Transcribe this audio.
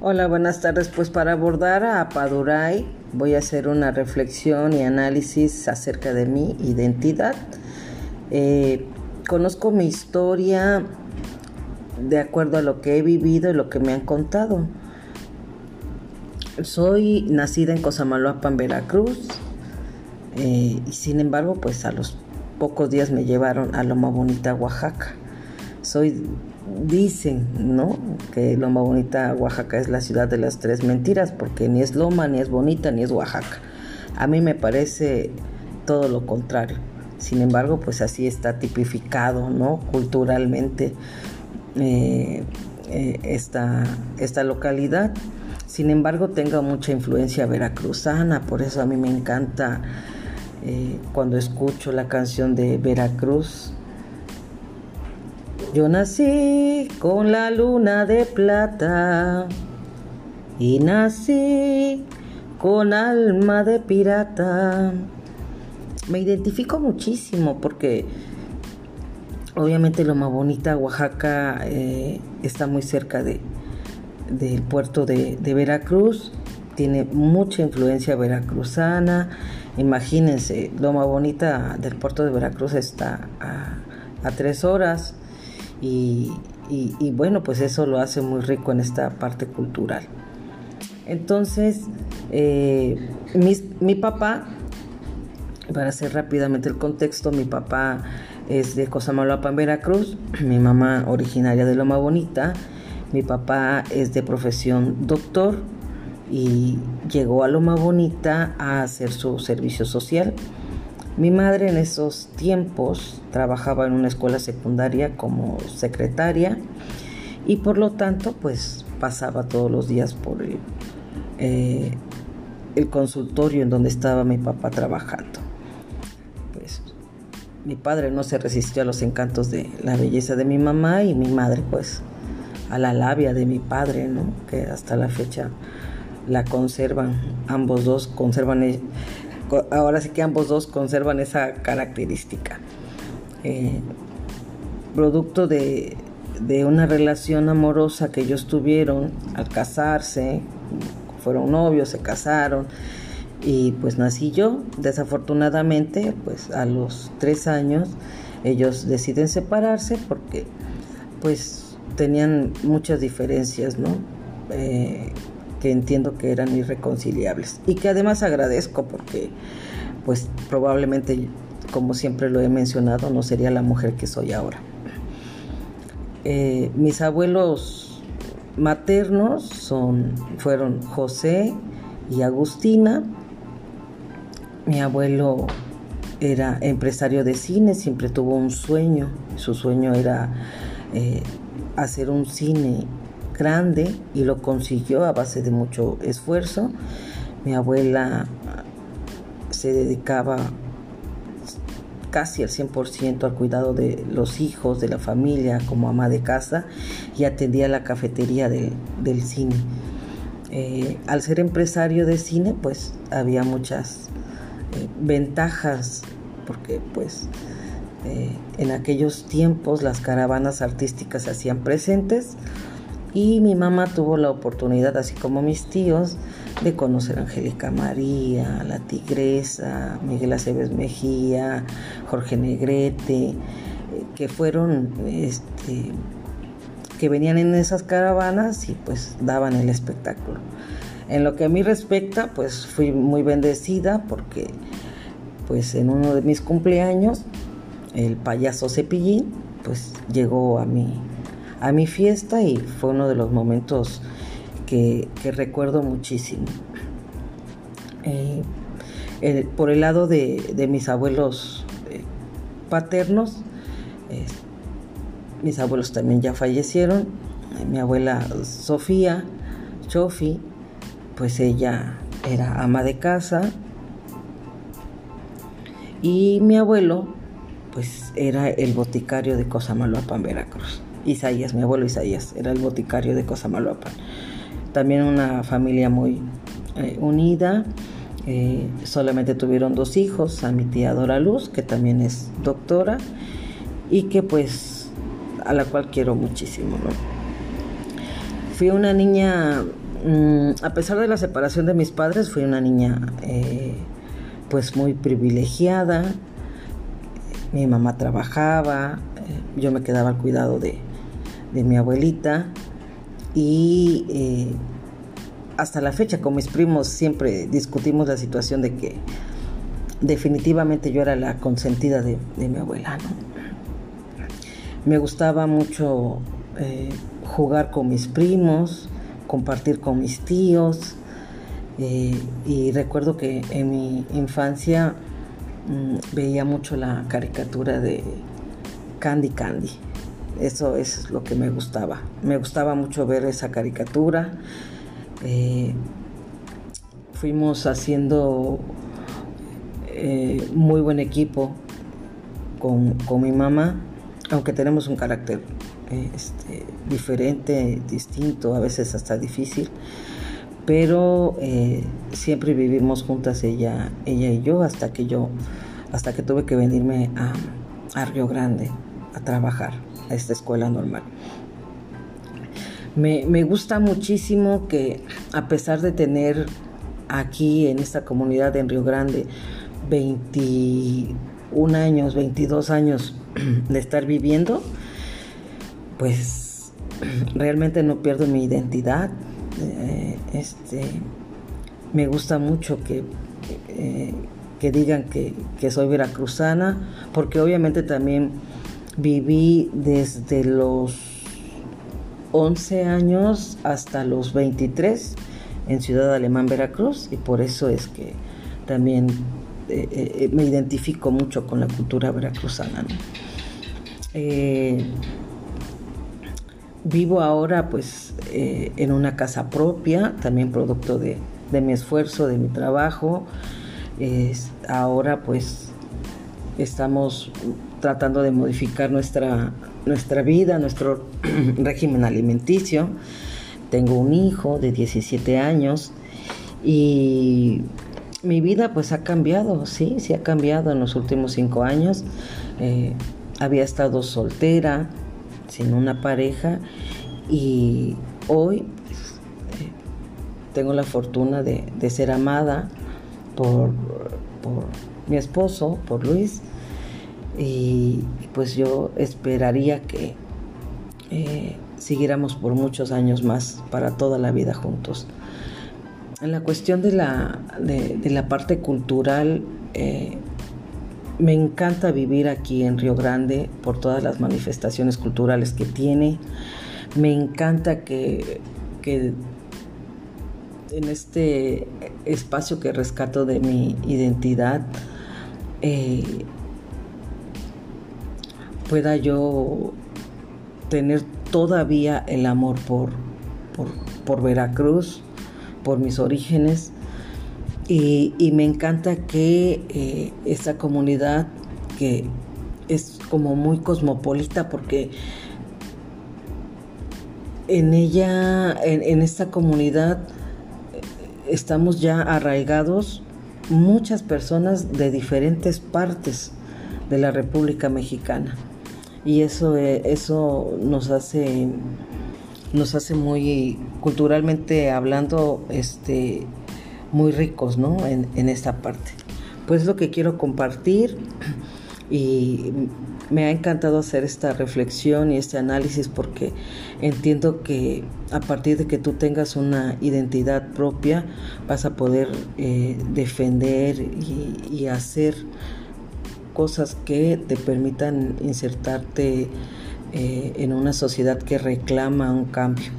Hola, buenas tardes. Pues para abordar a Paduray voy a hacer una reflexión y análisis acerca de mi identidad. Eh, conozco mi historia de acuerdo a lo que he vivido y lo que me han contado. Soy nacida en Cosamaloapan, Veracruz, eh, y sin embargo, pues a los pocos días me llevaron a Loma Bonita, Oaxaca. Soy dicen, ¿no? Que Loma Bonita, Oaxaca es la ciudad de las tres mentiras, porque ni es Loma, ni es bonita, ni es Oaxaca. A mí me parece todo lo contrario. Sin embargo, pues así está tipificado, ¿no? Culturalmente eh, eh, esta, esta localidad. Sin embargo, tengo mucha influencia veracruzana, por eso a mí me encanta eh, cuando escucho la canción de Veracruz, yo nací con la luna de plata y nací con alma de pirata. Me identifico muchísimo porque obviamente lo más bonita, Oaxaca, eh, está muy cerca de, del puerto de, Veracruz, tiene mucha influencia veracruzana. Imagínense, Loma Bonita del puerto de Veracruz está a, a tres horas y, bueno, pues eso lo hace muy rico en esta parte cultural. Entonces, eh, mi, papá, para hacer rápidamente el contexto, mi papá es de Cosamaloapan, Veracruz, mi mamá originaria de Loma Bonita, mi papá es de profesión doctor y llegó a Loma Bonita a hacer su servicio social. Mi madre en esos tiempos trabajaba en una escuela secundaria como secretaria y por lo tanto pues pasaba todos los días por el, eh, consultorio en donde estaba mi papá trabajando. Pues mi padre no se resistió a los encantos de la belleza de mi mamá y mi madre pues a la labia de mi padre, ¿no? que hasta la fecha la conservan, ambos dos conservan ahora sí que ambos dos conservan esa característica. Eh, producto de, una relación amorosa que ellos tuvieron al casarse, fueron novios, se casaron y pues nací yo. Desafortunadamente, pues a los tres años ellos deciden separarse porque pues tenían muchas diferencias, ¿no? Eh, que entiendo que eran irreconciliables y que además agradezco porque pues probablemente como siempre lo he mencionado no sería la mujer que soy ahora. Eh, mis abuelos maternos son, fueron José y Agustina. Mi abuelo era empresario de cine, siempre tuvo un sueño. Su sueño era eh, hacer un cine grande y lo consiguió a base de mucho esfuerzo. Mi abuela se dedicaba casi al 100% al cuidado de los hijos, de la familia, como ama de casa y atendía la cafetería del, cine. Eh, al ser empresario de cine, pues había muchas eh, ventajas, porque pues eh, en aquellos tiempos las caravanas artísticas se hacían presentes, y mi mamá tuvo la oportunidad, así como mis tíos, de conocer a Angélica María, la Tigresa, Miguel Aceves Mejía, Jorge Negrete, eh, que fueron, este, que venían en esas caravanas y pues daban el espectáculo. En lo que a mí respecta, pues fui muy bendecida porque pues en uno de mis cumpleaños, el payaso Cepillín, pues llegó a mi a mi fiesta y fue uno de los momentos que, recuerdo muchísimo. Eh, por el lado de, mis abuelos eh, paternos, mis abuelos también ya fallecieron. Mi abuela Sofía Chofi, pues ella era ama de casa. Y mi abuelo, pues era el boticario de Cosamaloapan, Veracruz. Isaías, mi abuelo Isaías, era el boticario de Cosamaloapan. También una familia muy eh, unida. Eh, solamente tuvieron dos hijos, a mi tía Dora Luz, que también es doctora, y que pues a la cual quiero muchísimo. Fui una niña mm, a pesar de la separación de mis padres, fui una niña eh, pues muy privilegiada. Mi mamá trabajaba, yo me quedaba al cuidado de, mi abuelita y eh, hasta la fecha con mis primos siempre discutimos la situación de que definitivamente yo era la consentida de, mi abuela. Me gustaba mucho jugar con mis primos, compartir con mis tíos. Eh, y recuerdo que en mi infancia mm, veía mucho la caricatura de Candy Candy. Eso es lo que me gustaba. Me gustaba mucho ver esa caricatura. Eh, fuimos haciendo eh, muy buen equipo con, con mi mamá, aunque tenemos un carácter este, diferente, distinto, a veces hasta difícil, pero eh, siempre vivimos juntas ella, ella y yo hasta que yo, hasta que tuve que venirme a, Río Grande a trabajar a esta escuela normal. Me, gusta muchísimo que a pesar de tener aquí en esta comunidad en Río Grande 21 años, 22 años de estar viviendo, pues realmente no pierdo mi identidad. Eh, este, me gusta mucho que, eh, que digan que, soy veracruzana, porque obviamente también viví desde los 11 años hasta los 23 en Ciudad Alemán, Veracruz, y por eso es que también eh, me identifico mucho con la cultura veracruzana. Vivo ahora pues eh, en una casa propia, también producto de, mi esfuerzo, de mi trabajo. ahora pues estamos tratando de modificar nuestra, nuestra vida, nuestro régimen alimenticio. Tengo un hijo de 17 años y mi vida pues ha cambiado, sí, sí ha cambiado en los últimos cinco años. Eh, había estado soltera, sin una pareja y hoy eh, tengo la fortuna de, ser amada por, mi esposo, por Luis, y pues yo esperaría que eh, siguiéramos por muchos años más, para toda la vida juntos. En la cuestión de la, de, la parte cultural, eh, me encanta vivir aquí en Río Grande por todas las manifestaciones culturales que tiene. Me encanta que, en este espacio que rescato de mi identidad eh, pueda yo tener todavía el amor por, por Veracruz, por mis orígenes y, me encanta que eh, esta comunidad, que es como muy cosmopolita, porque en ella, en, esta comunidad, estamos ya arraigados muchas personas de diferentes partes de la República Mexicana. Y eso, eh, eso nos hace nos hace muy culturalmente hablando este muy ricos ¿no? en, esta parte. Pues lo que quiero compartir y me ha encantado hacer esta reflexión y este análisis porque entiendo que a partir de que tú tengas una identidad propia vas a poder eh, defender y, hacer cosas que te permitan insertarte eh, en una sociedad que reclama un cambio.